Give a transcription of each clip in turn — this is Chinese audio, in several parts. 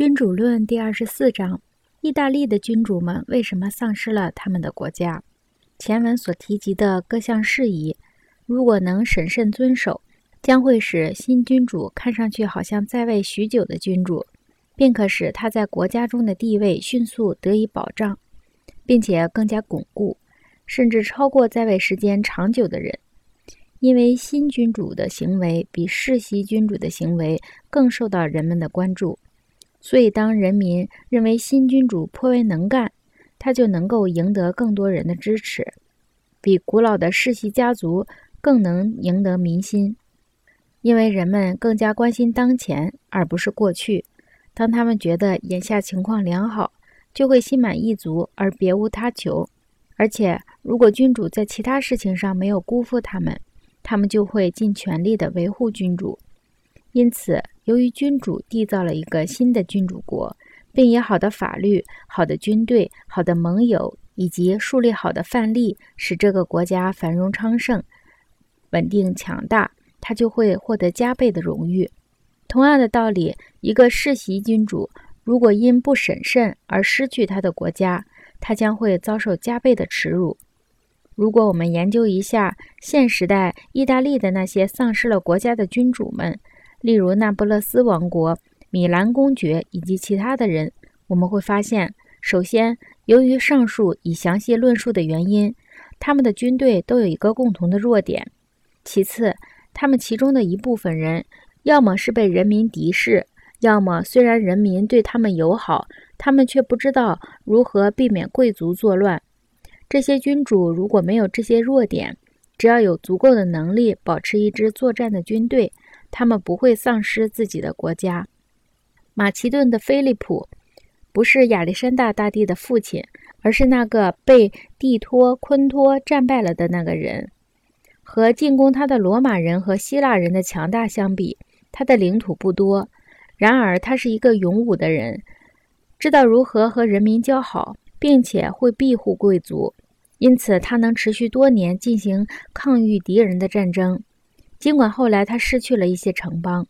君主论第二十四章：意大利的君主们为什么丧失了他们的国家？前文所提及的各项事宜，如果能审慎遵守，将会使新君主看上去好像在位许久的君主，并可使他在国家中的地位迅速得以保障，并且更加巩固，甚至超过在位时间长久的人。因为新君主的行为比世袭君主的行为更受到人们的关注。所以，当人民认为新君主颇为能干，他就能够赢得更多人的支持，比古老的世袭家族更能赢得民心。因为人们更加关心当前而不是过去。当他们觉得眼下情况良好，就会心满意足而别无他求。而且，如果君主在其他事情上没有辜负他们，他们就会尽全力地维护君主。因此。由于君主缔造了一个新的君主国，并以好的法律、好的军队、好的盟友以及树立好的范例，使这个国家繁荣昌盛、稳定强大，他就会获得加倍的荣誉。同样的道理，一个世袭君主如果因不审慎而失去他的国家，他将会遭受加倍的耻辱。如果我们研究一下现时代意大利的那些丧失了国家的君主们，例如那不勒斯王国、米兰公爵以及其他的人，我们会发现，首先，由于上述已详细论述的原因，他们的军队都有一个共同的弱点；其次，他们其中的一部分人，要么是被人民敌视，要么虽然人民对他们友好，他们却不知道如何避免贵族作乱。这些君主如果没有这些弱点，只要有足够的能力保持一支作战的军队。他们不会丧失自己的国家。马其顿的菲利普不是亚历山大大帝的父亲，而是那个被蒂托昆托战败了的那个人。和进攻他的罗马人和希腊人的强大相比，他的领土不多。然而，他是一个勇武的人，知道如何和人民交好，并且会庇护贵族，因此他能持续多年进行抗御敌人的战争。尽管后来他失去了一些城邦，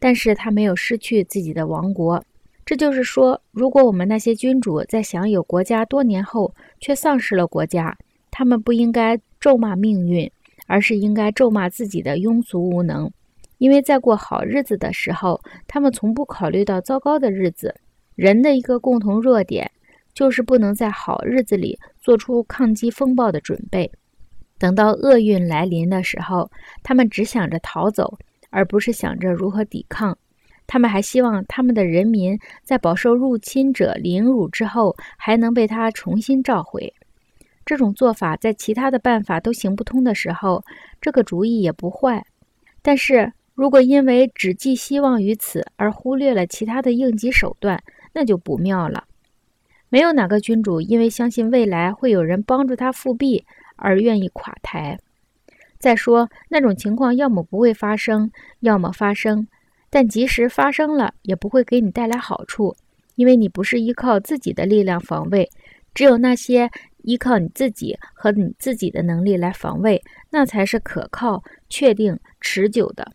但是他没有失去自己的王国。这就是说，如果我们那些君主在享有国家多年后却丧失了国家，他们不应该咒骂命运，而是应该咒骂自己的庸俗无能。因为在过好日子的时候，他们从不考虑到糟糕的日子。人的一个共同弱点，就是不能在好日子里做出抗击风暴的准备。等到厄运来临的时候，他们只想着逃走，而不是想着如何抵抗。他们还希望他们的人民在饱受入侵者凌辱之后，还能被他重新召回。这种做法在其他的办法都行不通的时候，这个主意也不坏。但是如果因为只寄希望于此而忽略了其他的应急手段，那就不妙了。没有哪个君主因为相信未来会有人帮助他复辟。而愿意垮台。再说，那种情况要么不会发生，要么发生，但即使发生了，也不会给你带来好处，因为你不是依靠自己的力量防卫。只有那些依靠你自己和你自己的能力来防卫，那才是可靠、确定、持久的。